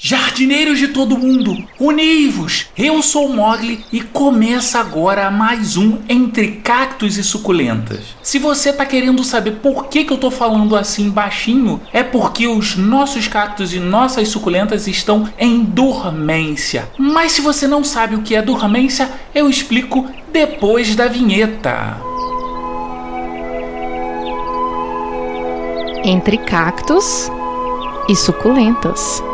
Jardineiros de todo mundo, univos! Eu sou Mogli e começa agora mais um Entre Cactos e Suculentas. Se você tá querendo saber por que, que eu tô falando assim baixinho, é porque os nossos cactos e nossas suculentas estão em dormência. Mas se você não sabe o que é dormência, eu explico depois da vinheta. Entre cactos e suculentas.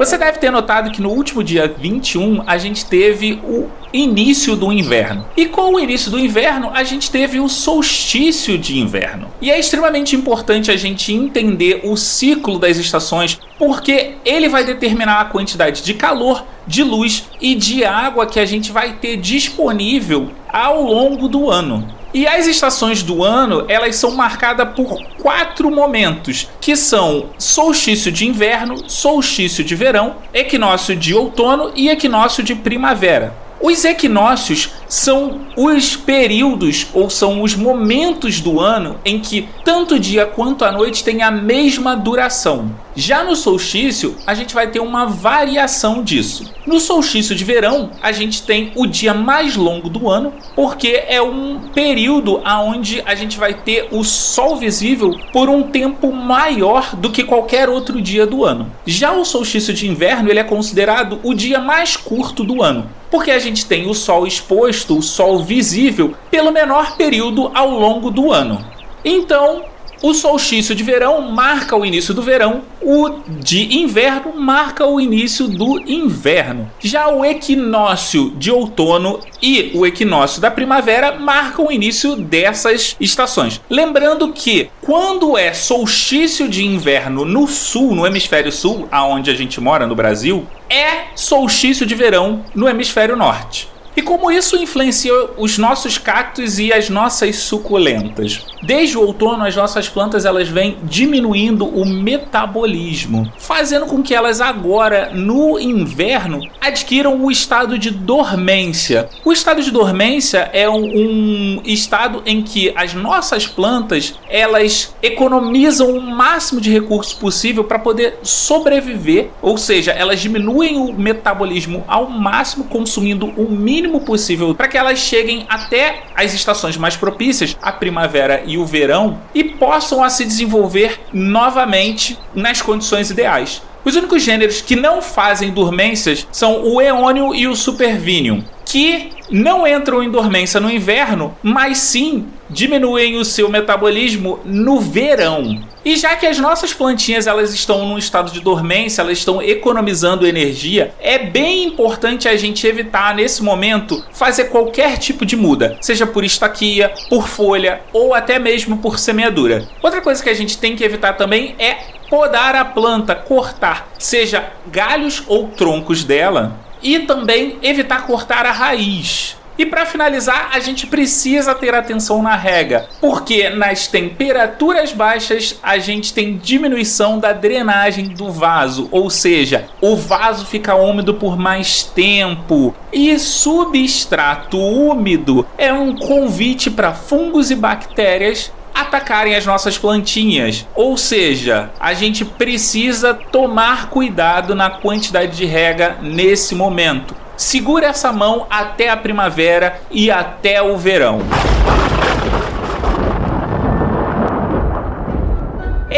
Você deve ter notado que no último dia 21 a gente teve o início do inverno. E com o início do inverno, a gente teve o solstício de inverno. E é extremamente importante a gente entender o ciclo das estações, porque ele vai determinar a quantidade de calor, de luz e de água que a gente vai ter disponível ao longo do ano. E as estações do ano, elas são marcadas por quatro momentos, que são solstício de inverno, solstício de verão, equinócio de outono e equinócio de primavera. Os equinócios são os períodos ou são os momentos do ano em que tanto o dia quanto a noite têm a mesma duração. Já no solstício, a gente vai ter uma variação disso. No solstício de verão, a gente tem o dia mais longo do ano, porque é um período aonde a gente vai ter o sol visível por um tempo maior do que qualquer outro dia do ano. Já o solstício de inverno, ele é considerado o dia mais curto do ano, porque a gente tem o sol exposto, o sol visível, pelo menor período ao longo do ano. Então, o solstício de verão marca o início do verão, o de inverno marca o início do inverno. Já o equinócio de outono e o equinócio da primavera marcam o início dessas estações. Lembrando que quando é solstício de inverno no sul, no hemisfério sul, aonde a gente mora no Brasil, é solstício de verão no hemisfério norte. E como isso influencia os nossos cactos e as nossas suculentas? Desde o outono, as nossas plantas elas vêm diminuindo o metabolismo, fazendo com que elas agora, no inverno, adquiram o estado de dormência. O estado de dormência é um, um estado em que as nossas plantas elas economizam o máximo de recursos possível para poder sobreviver, ou seja, elas diminuem o metabolismo ao máximo, consumindo o mínimo possível para que elas cheguem até as estações mais propícias, a primavera e o verão, e possam a se desenvolver novamente nas condições ideais. Os únicos gêneros que não fazem dormências são o Eônio e o Supervinium, que não entram em dormência no inverno, mas sim diminuem o seu metabolismo no verão. E já que as nossas plantinhas elas estão num estado de dormência, elas estão economizando energia, é bem importante a gente evitar nesse momento fazer qualquer tipo de muda, seja por estaquia, por folha ou até mesmo por semeadura. Outra coisa que a gente tem que evitar também é podar a planta, cortar, seja galhos ou troncos dela, e também evitar cortar a raiz. E para finalizar, a gente precisa ter atenção na rega, porque nas temperaturas baixas a gente tem diminuição da drenagem do vaso, ou seja, o vaso fica úmido por mais tempo. E substrato úmido é um convite para fungos e bactérias atacarem as nossas plantinhas. Ou seja, a gente precisa tomar cuidado na quantidade de rega nesse momento. Segura essa mão até a primavera e até o verão.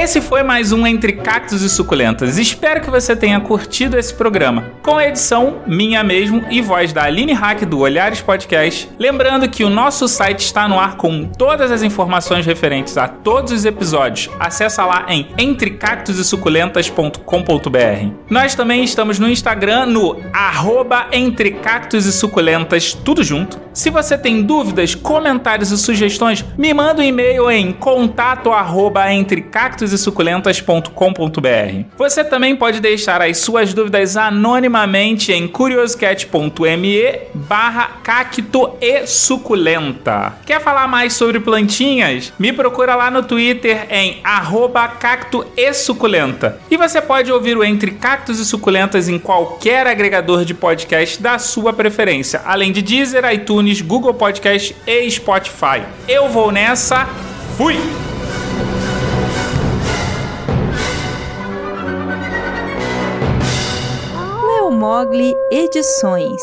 Esse foi mais um Entre Cactos e Suculentas. Espero que você tenha curtido esse programa. Com a edição minha mesmo e voz da Aline Hack do Olhares Podcast. Lembrando que o nosso site está no ar com todas as informações referentes a todos os episódios. Acesse lá em entrecactosesuculentas.com.br. Nós também estamos no Instagram no arroba Entre Cactos e Suculentas, tudo junto. Se você tem dúvidas, comentários e sugestões, me manda um e-mail em contato arroba entrecactos suculentas.com.br. Você também pode deixar as suas dúvidas anonimamente em curioscat.me barra cacto e suculenta. Quer falar mais sobre plantinhas? Me procura lá no Twitter em arroba cacto e suculenta. E você pode ouvir o Entre Cactos e Suculentas em qualquer agregador de podcast da sua preferência, além de Deezer, iTunes, iTunes, Google Podcast e Spotify. Eu vou nessa. Fui! Leo Mogli Edições